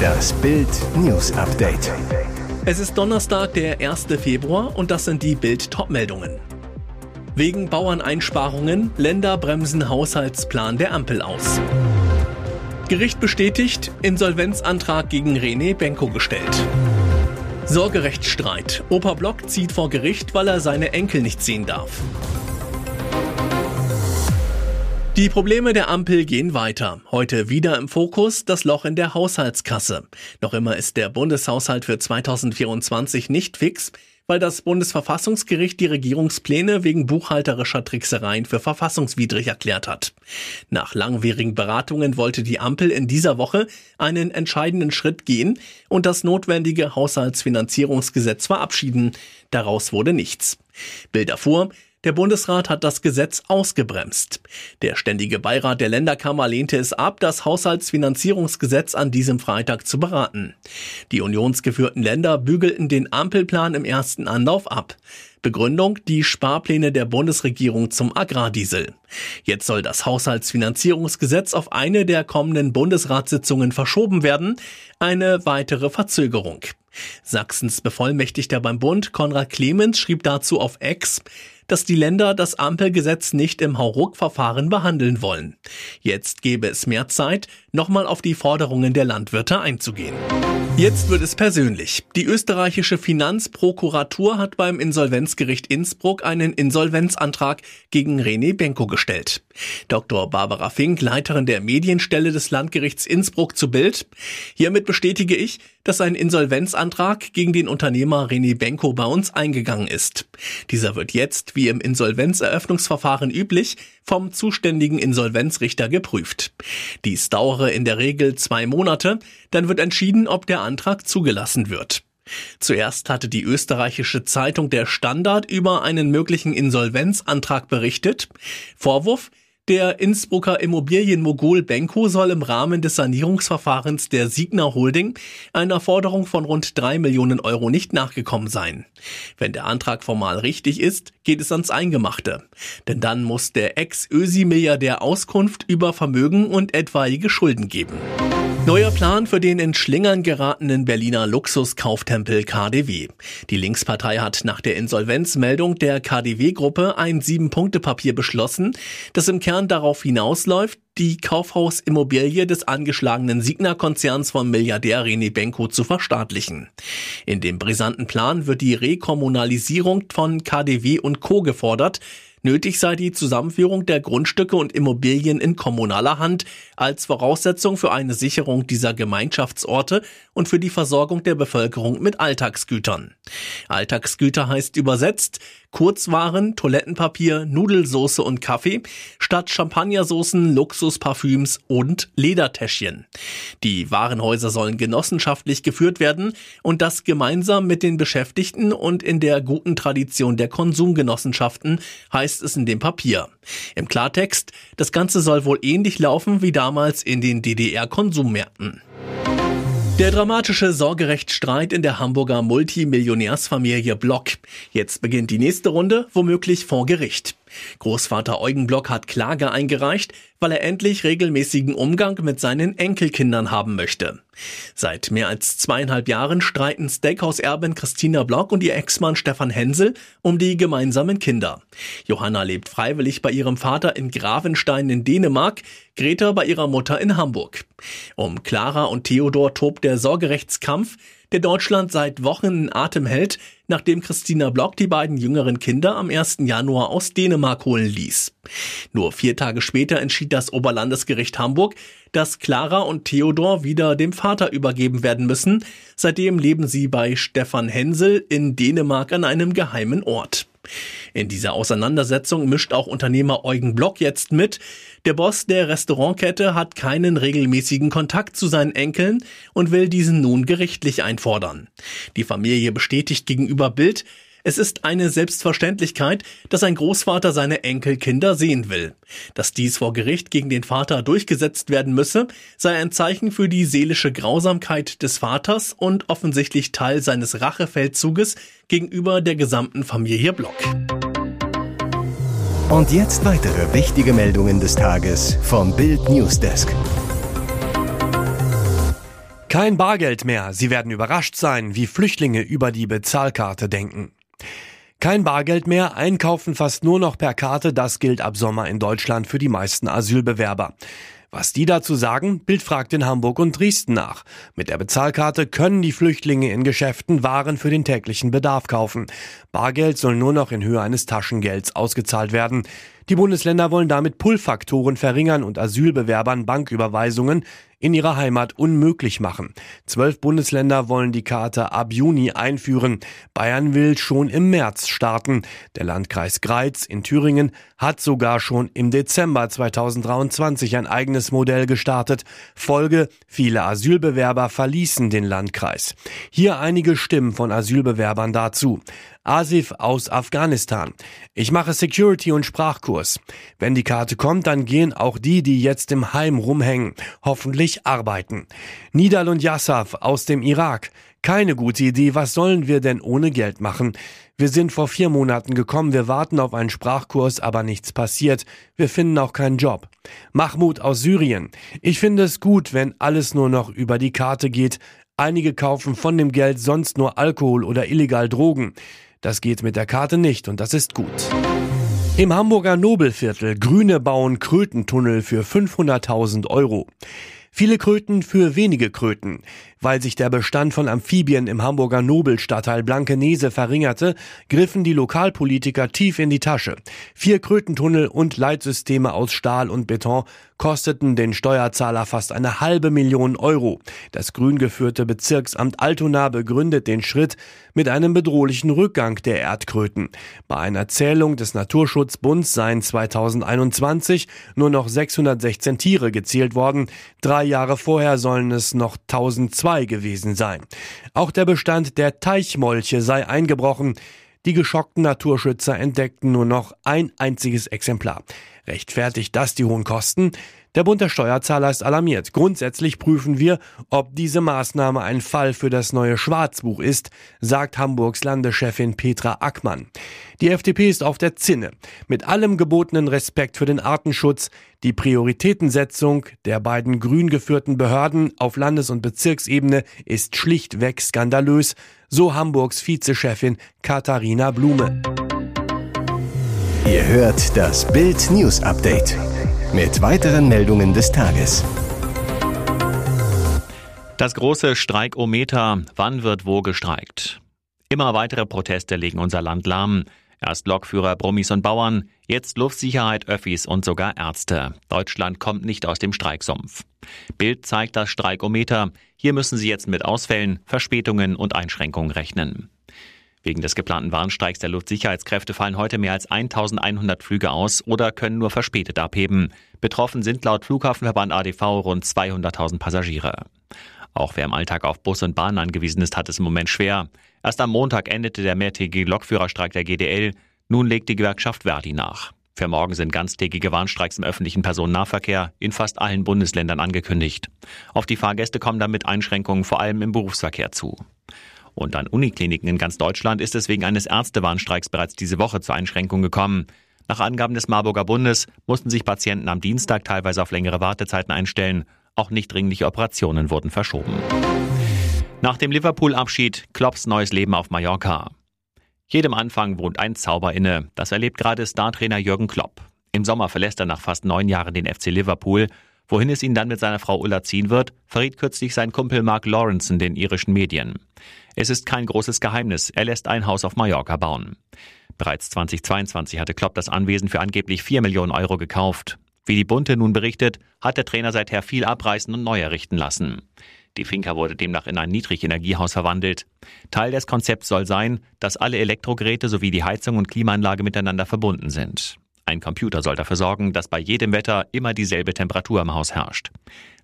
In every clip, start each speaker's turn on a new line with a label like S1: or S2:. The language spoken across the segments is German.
S1: Das Bild News Update.
S2: Es ist Donnerstag, der 1. Februar und das sind die Bild Topmeldungen. Wegen Bauerneinsparungen Länder bremsen Haushaltsplan der Ampel aus. Gericht bestätigt, Insolvenzantrag gegen René Benko gestellt. Sorgerechtsstreit. Opa Block zieht vor Gericht, weil er seine Enkel nicht sehen darf. Die Probleme der Ampel gehen weiter. Heute wieder im Fokus das Loch in der Haushaltskasse. Noch immer ist der Bundeshaushalt für 2024 nicht fix, weil das Bundesverfassungsgericht die Regierungspläne wegen buchhalterischer Tricksereien für verfassungswidrig erklärt hat. Nach langwierigen Beratungen wollte die Ampel in dieser Woche einen entscheidenden Schritt gehen und das notwendige Haushaltsfinanzierungsgesetz verabschieden. Daraus wurde nichts. Bilder vor, der Bundesrat hat das Gesetz ausgebremst. Der ständige Beirat der Länderkammer lehnte es ab, das Haushaltsfinanzierungsgesetz an diesem Freitag zu beraten. Die unionsgeführten Länder bügelten den Ampelplan im ersten Anlauf ab. Begründung die Sparpläne der Bundesregierung zum Agrardiesel. Jetzt soll das Haushaltsfinanzierungsgesetz auf eine der kommenden Bundesratssitzungen verschoben werden. Eine weitere Verzögerung. Sachsens Bevollmächtigter beim Bund Konrad Clemens schrieb dazu auf Ex, dass die Länder das Ampelgesetz nicht im Hauruck-Verfahren behandeln wollen. Jetzt gäbe es mehr Zeit, nochmal auf die Forderungen der Landwirte einzugehen. Jetzt wird es persönlich. Die österreichische Finanzprokuratur hat beim Insolvenzgericht Innsbruck einen Insolvenzantrag gegen René Benko gestellt. Dr. Barbara Fink, Leiterin der Medienstelle des Landgerichts Innsbruck zu Bild. Hiermit bestätige ich, dass ein Insolvenzantrag gegen den Unternehmer René Benko bei uns eingegangen ist. Dieser wird jetzt, wie im Insolvenzeröffnungsverfahren üblich, vom zuständigen Insolvenzrichter geprüft. Dies dauere in der Regel zwei Monate, dann wird entschieden, ob der Antrag zugelassen wird. Zuerst hatte die österreichische Zeitung Der Standard über einen möglichen Insolvenzantrag berichtet. Vorwurf, der Innsbrucker Immobilienmogul Benko soll im Rahmen des Sanierungsverfahrens der Signa Holding einer Forderung von rund drei Millionen Euro nicht nachgekommen sein. Wenn der Antrag formal richtig ist, geht es ans Eingemachte. Denn dann muss der Ex-Ösi-Milliardär Auskunft über Vermögen und etwaige Schulden geben. Neuer Plan für den in Schlingern geratenen Berliner Luxuskauftempel KDW. Die Linkspartei hat nach der Insolvenzmeldung der KDW-Gruppe ein Sieben-Punkte-Papier beschlossen, das im Kern darauf hinausläuft, die Kaufhausimmobilie des angeschlagenen Signa-Konzerns von Milliardär René Benko zu verstaatlichen. In dem brisanten Plan wird die Rekommunalisierung von KDW und Co. gefordert, Nötig sei die Zusammenführung der Grundstücke und Immobilien in kommunaler Hand als Voraussetzung für eine Sicherung dieser Gemeinschaftsorte und für die Versorgung der Bevölkerung mit Alltagsgütern. Alltagsgüter heißt übersetzt Kurzwaren, Toilettenpapier, Nudelsoße und Kaffee statt Champagnersoßen, Luxusparfüms und Ledertäschchen. Die Warenhäuser sollen genossenschaftlich geführt werden und das gemeinsam mit den Beschäftigten und in der guten Tradition der Konsumgenossenschaften heißt es in dem Papier. Im Klartext, das Ganze soll wohl ähnlich laufen wie damals in den DDR-Konsummärkten. Der dramatische Sorgerechtsstreit in der Hamburger Multimillionärsfamilie Block. Jetzt beginnt die nächste Runde, womöglich vor Gericht. Großvater Eugen Block hat Klage eingereicht, weil er endlich regelmäßigen Umgang mit seinen Enkelkindern haben möchte. Seit mehr als zweieinhalb Jahren streiten Steakhouse-Erbin Christina Block und ihr Ex-Mann Stefan Hensel um die gemeinsamen Kinder. Johanna lebt freiwillig bei ihrem Vater in Gravenstein in Dänemark, Greta bei ihrer Mutter in Hamburg. Um Clara und Theodor tobt der Sorgerechtskampf, der Deutschland seit Wochen in Atem hält, nachdem Christina Block die beiden jüngeren Kinder am 1. Januar aus Dänemark holen ließ. Nur vier Tage später entschied das Oberlandesgericht Hamburg, dass Clara und Theodor wieder dem Vater übergeben werden müssen. Seitdem leben sie bei Stefan Hensel in Dänemark an einem geheimen Ort. In dieser Auseinandersetzung mischt auch Unternehmer Eugen Block jetzt mit. Der Boss der Restaurantkette hat keinen regelmäßigen Kontakt zu seinen Enkeln und will diesen nun gerichtlich einfordern. Die Familie bestätigt gegenüber Bild, es ist eine Selbstverständlichkeit, dass ein Großvater seine Enkelkinder sehen will. Dass dies vor Gericht gegen den Vater durchgesetzt werden müsse, sei ein Zeichen für die seelische Grausamkeit des Vaters und offensichtlich Teil seines Rachefeldzuges gegenüber der gesamten Familie Block.
S1: Und jetzt weitere wichtige Meldungen des Tages vom Bild Newsdesk.
S3: Kein Bargeld mehr. Sie werden überrascht sein, wie Flüchtlinge über die Bezahlkarte denken. Kein Bargeld mehr, einkaufen fast nur noch per Karte, das gilt ab Sommer in Deutschland für die meisten Asylbewerber. Was die dazu sagen, Bild fragt in Hamburg und Dresden nach. Mit der Bezahlkarte können die Flüchtlinge in Geschäften Waren für den täglichen Bedarf kaufen. Bargeld soll nur noch in Höhe eines Taschengelds ausgezahlt werden. Die Bundesländer wollen damit Pull-Faktoren verringern und Asylbewerbern Banküberweisungen in ihrer Heimat unmöglich machen. Zwölf Bundesländer wollen die Karte ab Juni einführen. Bayern will schon im März starten. Der Landkreis Greiz in Thüringen hat sogar schon im Dezember 2023 ein eigenes Modell gestartet. Folge, viele Asylbewerber verließen den Landkreis. Hier einige Stimmen von Asylbewerbern dazu. Asif aus Afghanistan. Ich mache Security und Sprachkurs. Wenn die Karte kommt, dann gehen auch die, die jetzt im Heim rumhängen, hoffentlich arbeiten. Nidal und Yassaf aus dem Irak. Keine gute Idee. Was sollen wir denn ohne Geld machen? Wir sind vor vier Monaten gekommen, wir warten auf einen Sprachkurs, aber nichts passiert. Wir finden auch keinen Job. Mahmoud aus Syrien. Ich finde es gut, wenn alles nur noch über die Karte geht. Einige kaufen von dem Geld sonst nur Alkohol oder illegal Drogen. Das geht mit der Karte nicht und das ist gut. Im Hamburger Nobelviertel Grüne bauen Krötentunnel für 500.000 Euro. Viele Kröten für wenige Kröten. Weil sich der Bestand von Amphibien im Hamburger Nobelstadtteil Blankenese verringerte, griffen die Lokalpolitiker tief in die Tasche. Vier Krötentunnel und Leitsysteme aus Stahl und Beton kosteten den Steuerzahler fast eine halbe Million Euro. Das grün geführte Bezirksamt Altona begründet den Schritt mit einem bedrohlichen Rückgang der Erdkröten. Bei einer Zählung des Naturschutzbunds seien 2021 nur noch 616 Tiere gezählt worden. Drei Jahre vorher sollen es noch 1200 2 gewesen sein. Auch der Bestand der Teichmolche sei eingebrochen. Die geschockten Naturschützer entdeckten nur noch ein einziges Exemplar. Rechtfertigt das die hohen Kosten? Der Bund der Steuerzahler ist alarmiert. Grundsätzlich prüfen wir, ob diese Maßnahme ein Fall für das neue Schwarzbuch ist, sagt Hamburgs Landeschefin Petra Ackmann. Die FDP ist auf der Zinne. Mit allem gebotenen Respekt für den Artenschutz, die Prioritätensetzung der beiden grün geführten Behörden auf Landes- und Bezirksebene ist schlichtweg skandalös, so Hamburgs Vizechefin Katharina Blume.
S1: Ihr hört das Bild News Update mit weiteren Meldungen des Tages.
S4: Das große Streikometer. Wann wird wo gestreikt? Immer weitere Proteste legen unser Land lahm. Erst Lokführer, Brummis und Bauern, jetzt Luftsicherheit, Öffis und sogar Ärzte. Deutschland kommt nicht aus dem Streiksumpf. Bild zeigt das Streikometer. Hier müssen sie jetzt mit Ausfällen, Verspätungen und Einschränkungen rechnen. Wegen des geplanten Warnstreiks der Luftsicherheitskräfte fallen heute mehr als 1100 Flüge aus oder können nur verspätet abheben. Betroffen sind laut Flughafenverband ADV rund 200.000 Passagiere. Auch wer im Alltag auf Bus und Bahn angewiesen ist, hat es im Moment schwer. Erst am Montag endete der mehrtägige Lokführerstreik der GDL. Nun legt die Gewerkschaft Verdi nach. Für morgen sind ganztägige Warnstreiks im öffentlichen Personennahverkehr in fast allen Bundesländern angekündigt. Auf die Fahrgäste kommen damit Einschränkungen vor allem im Berufsverkehr zu. Und an Unikliniken in ganz Deutschland ist es wegen eines Ärztewarnstreiks bereits diese Woche zur Einschränkung gekommen. Nach Angaben des Marburger Bundes mussten sich Patienten am Dienstag teilweise auf längere Wartezeiten einstellen. Auch nicht dringliche Operationen wurden verschoben. Nach dem Liverpool-Abschied Klopps neues Leben auf Mallorca. Jedem Anfang wohnt ein Zauber inne. Das erlebt gerade Startrainer Jürgen Klopp. Im Sommer verlässt er nach fast neun Jahren den FC Liverpool Wohin es ihn dann mit seiner Frau Ulla ziehen wird, verriet kürzlich sein Kumpel Mark Lawrenson den irischen Medien. Es ist kein großes Geheimnis, er lässt ein Haus auf Mallorca bauen. Bereits 2022 hatte Klopp das Anwesen für angeblich 4 Millionen Euro gekauft. Wie die Bunte nun berichtet, hat der Trainer seither viel abreißen und neu errichten lassen. Die Finca wurde demnach in ein Niedrigenergiehaus verwandelt. Teil des Konzepts soll sein, dass alle Elektrogeräte sowie die Heizung und Klimaanlage miteinander verbunden sind. Ein Computer soll dafür sorgen, dass bei jedem Wetter immer dieselbe Temperatur im Haus herrscht.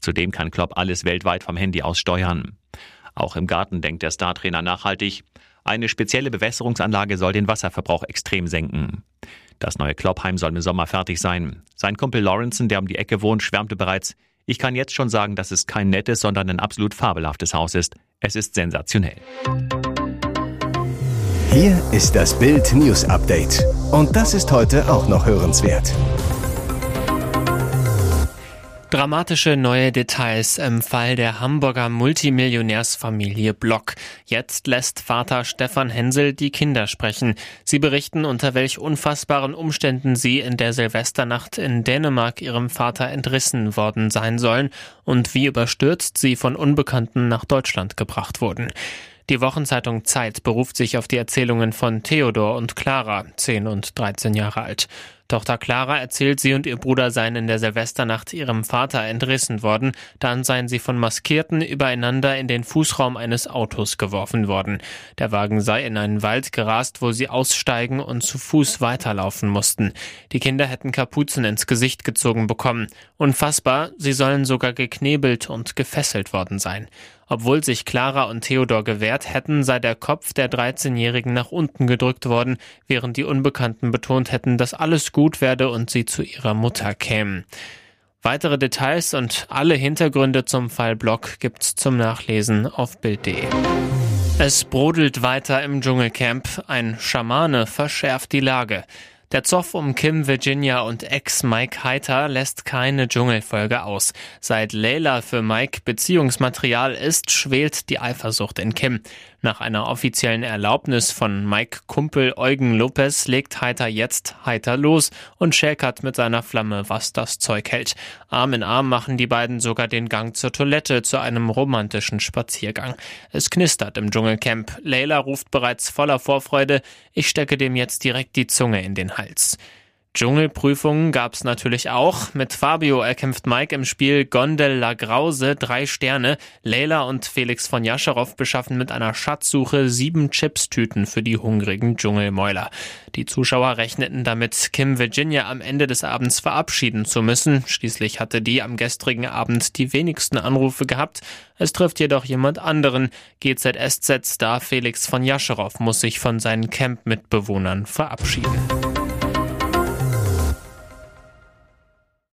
S4: Zudem kann Klopp alles weltweit vom Handy aus steuern. Auch im Garten denkt der Startrainer nachhaltig. Eine spezielle Bewässerungsanlage soll den Wasserverbrauch extrem senken. Das neue Kloppheim soll im Sommer fertig sein. Sein Kumpel Lawrenson, der um die Ecke wohnt, schwärmte bereits, ich kann jetzt schon sagen, dass es kein nettes, sondern ein absolut fabelhaftes Haus ist. Es ist sensationell.
S1: Hier ist das Bild News Update. Und das ist heute auch noch hörenswert.
S5: Dramatische neue Details im Fall der Hamburger Multimillionärsfamilie Block. Jetzt lässt Vater Stefan Hensel die Kinder sprechen. Sie berichten, unter welch unfassbaren Umständen sie in der Silvesternacht in Dänemark ihrem Vater entrissen worden sein sollen und wie überstürzt sie von Unbekannten nach Deutschland gebracht wurden. Die Wochenzeitung Zeit beruft sich auf die Erzählungen von Theodor und Clara, 10 und 13 Jahre alt. Tochter Clara erzählt, sie und ihr Bruder seien in der Silvesternacht ihrem Vater entrissen worden, dann seien sie von Maskierten übereinander in den Fußraum eines Autos geworfen worden. Der Wagen sei in einen Wald gerast, wo sie aussteigen und zu Fuß weiterlaufen mussten. Die Kinder hätten Kapuzen ins Gesicht gezogen bekommen. Unfassbar, sie sollen sogar geknebelt und gefesselt worden sein. Obwohl sich Clara und Theodor gewehrt hätten, sei der Kopf der 13-Jährigen nach unten gedrückt worden, während die Unbekannten betont hätten, dass alles gut werde und sie zu ihrer Mutter kämen. Weitere Details und alle Hintergründe zum Fall Block gibt's zum Nachlesen auf Bild.de. Es brodelt weiter im Dschungelcamp. Ein Schamane verschärft die Lage. Der Zoff um Kim Virginia und Ex Mike Heiter lässt keine Dschungelfolge aus. Seit Layla für Mike Beziehungsmaterial ist, schwelt die Eifersucht in Kim. Nach einer offiziellen Erlaubnis von Mike Kumpel Eugen Lopez legt Heiter jetzt heiter los und schäkert mit seiner Flamme, was das Zeug hält. Arm in Arm machen die beiden sogar den Gang zur Toilette zu einem romantischen Spaziergang. Es knistert im Dschungelcamp. Layla ruft bereits voller Vorfreude, ich stecke dem jetzt direkt die Zunge in den Hals. Dschungelprüfungen gab's natürlich auch. Mit Fabio erkämpft Mike im Spiel Gondel La Grause drei Sterne. Leila und Felix von Jascherow beschaffen mit einer Schatzsuche sieben Chipstüten für die hungrigen Dschungelmäuler. Die Zuschauer rechneten damit, Kim Virginia am Ende des Abends verabschieden zu müssen. Schließlich hatte die am gestrigen Abend die wenigsten Anrufe gehabt. Es trifft jedoch jemand anderen. GZSZ-Star Felix von Jascherow muss sich von seinen Camp-Mitbewohnern verabschieden.